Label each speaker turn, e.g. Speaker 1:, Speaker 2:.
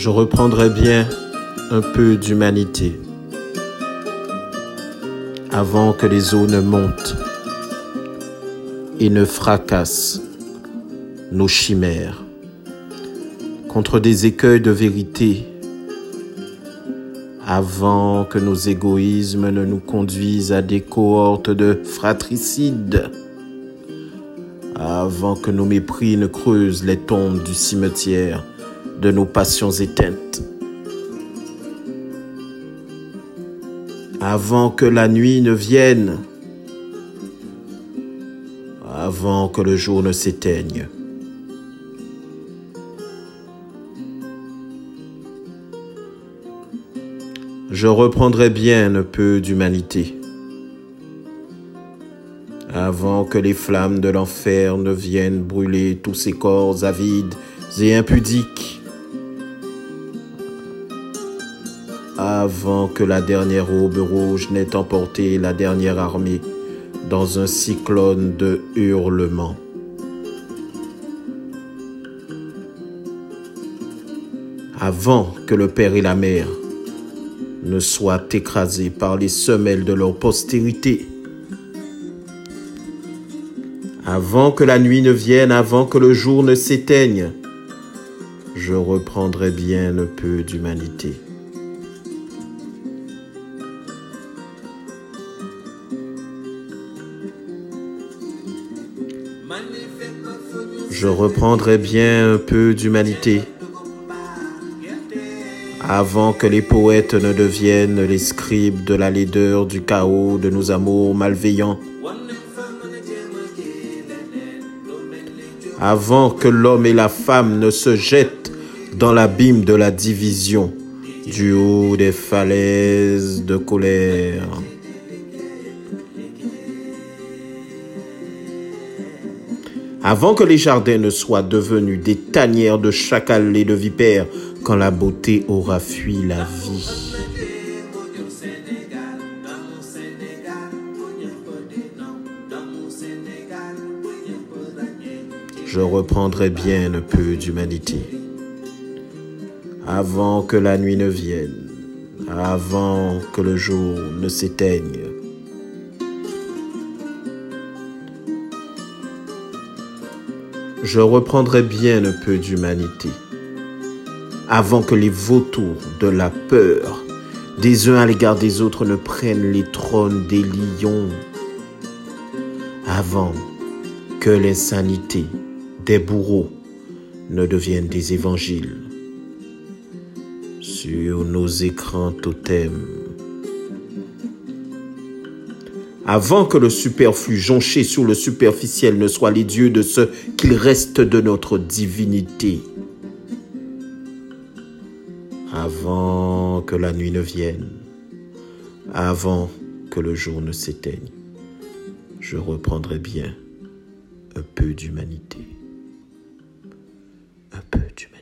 Speaker 1: je reprendrai bien un peu d'humanité avant que les eaux ne montent et ne fracassent nos chimères contre des écueils de vérité avant que nos égoïsmes ne nous conduisent à des cohortes de fratricides, avant que nos mépris ne creusent les tombes du cimetière de nos passions éteintes. Avant que la nuit ne vienne, avant que le jour ne s'éteigne. Je reprendrai bien un peu d'humanité avant que les flammes de l'enfer ne viennent brûler tous ces corps avides et impudiques avant que la dernière aube rouge n'ait emporté la dernière armée dans un cyclone de hurlements. Avant que le Père et la Mère ne soient écrasés par les semelles de leur postérité. Avant que la nuit ne vienne, avant que le jour ne s'éteigne, je reprendrai bien un peu d'humanité. Je reprendrai bien un peu d'humanité avant que les poètes ne deviennent les scribes de la laideur, du chaos, de nos amours malveillants. Avant que l'homme et la femme ne se jettent dans l'abîme de la division, du haut des falaises de colère. Avant que les jardins ne soient devenus des tanières de chacals et de vipères, quand la beauté aura fui la vie. Je reprendrai bien un peu d'humanité avant que la nuit ne vienne, avant que le jour ne s'éteigne. Je reprendrai bien un peu d'humanité. Avant que les vautours de la peur des uns à l'égard des autres ne prennent les trônes des lions, avant que l'insanité des bourreaux ne devienne des évangiles sur nos écrans totems avant que le superflu jonché sur le superficiel ne soit les dieux de ce qu'il reste de notre divinité. Avant que la nuit ne vienne, avant que le jour ne s'éteigne, je reprendrai bien un peu d'humanité. Un peu d'humanité.